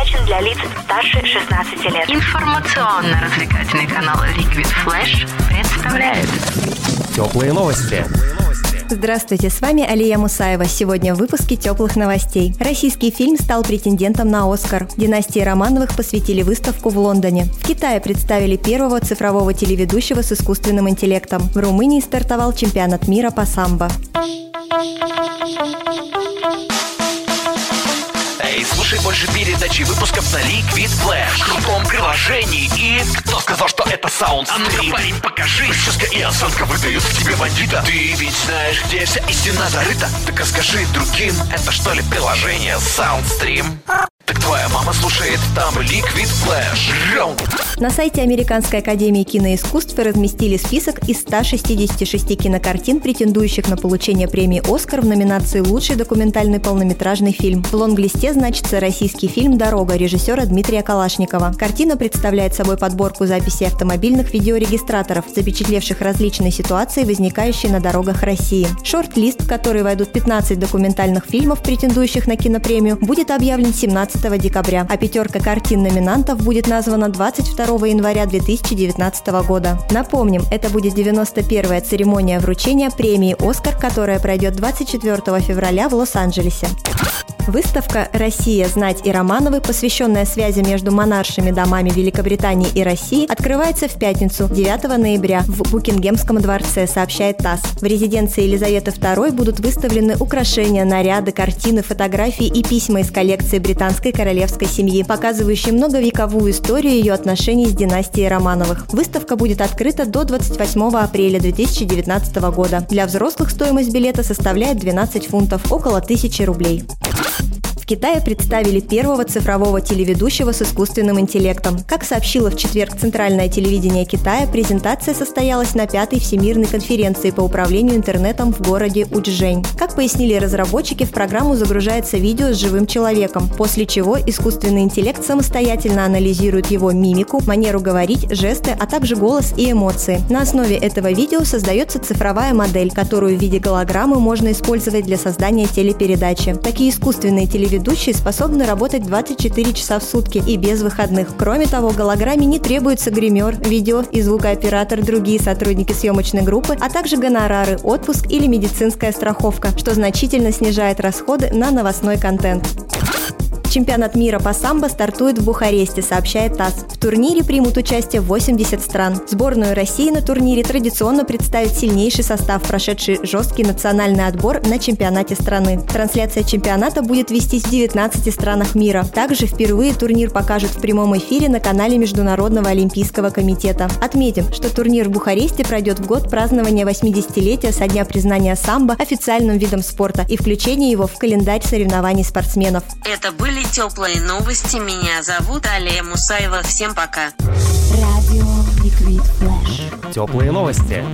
предназначен для лиц старше 16 лет. Информационно-развлекательный канал Liquid Flash представляет Теплые новости. Здравствуйте, с вами Алия Мусаева. Сегодня в выпуске теплых новостей. Российский фильм стал претендентом на Оскар. Династии Романовых посвятили выставку в Лондоне. В Китае представили первого цифрового телеведущего с искусственным интеллектом. В Румынии стартовал чемпионат мира по самбо. Эй, слушай больше передачи выпусков на Liquid Flash. В крутом приложении. И кто сказал, что это саунд А ну-ка, парень, покажи. Прическа и осанка выдают в тебе бандита. Ты ведь знаешь, где вся истина зарыта. Так расскажи другим, это что ли приложение Soundstream? Мама слушает там Liquid Flash. На сайте Американской академии киноискусств разместили список из 166 кинокартин, претендующих на получение премии «Оскар» в номинации «Лучший документальный полнометражный фильм». В лонглисте значится российский фильм «Дорога» режиссера Дмитрия Калашникова. Картина представляет собой подборку записей автомобильных видеорегистраторов, запечатлевших различные ситуации, возникающие на дорогах России. Шорт-лист, в который войдут 15 документальных фильмов, претендующих на кинопремию, будет объявлен 17 декабря, а пятерка картин номинантов будет названа 22 января 2019 года. Напомним, это будет 91-я церемония вручения премии «Оскар», которая пройдет 24 февраля в Лос-Анджелесе. Выставка «Россия. Знать и Романовы», посвященная связи между монаршими домами Великобритании и России, открывается в пятницу, 9 ноября, в Букингемском дворце, сообщает ТАСС. В резиденции Елизаветы II будут выставлены украшения, наряды, картины, фотографии и письма из коллекции британской королевской семьи, показывающие многовековую историю ее отношений с династией Романовых. Выставка будет открыта до 28 апреля 2019 года. Для взрослых стоимость билета составляет 12 фунтов, около 1000 рублей. Китае представили первого цифрового телеведущего с искусственным интеллектом. Как сообщило в четверг Центральное телевидение Китая, презентация состоялась на пятой Всемирной конференции по управлению интернетом в городе Учжэнь. Как пояснили разработчики, в программу загружается видео с живым человеком, после чего искусственный интеллект самостоятельно анализирует его мимику, манеру говорить, жесты, а также голос и эмоции. На основе этого видео создается цифровая модель, которую в виде голограммы можно использовать для создания телепередачи. Такие искусственные телеведущие способны работать 24 часа в сутки и без выходных. Кроме того, голограмме не требуется гример, видео и звукооператор, другие сотрудники съемочной группы, а также гонорары, отпуск или медицинская страховка, что значительно снижает расходы на новостной контент. Чемпионат мира по самбо стартует в Бухаресте, сообщает ТАСС. В турнире примут участие 80 стран. Сборную России на турнире традиционно представит сильнейший состав, прошедший жесткий национальный отбор на чемпионате страны. Трансляция чемпионата будет вестись в 19 странах мира. Также впервые турнир покажут в прямом эфире на канале Международного олимпийского комитета. Отметим, что турнир в Бухаресте пройдет в год празднования 80-летия со дня признания самбо официальным видом спорта и включения его в календарь соревнований спортсменов. Это были теплые новости. Меня зовут Алия Мусаева. Всем пока. Теплые новости.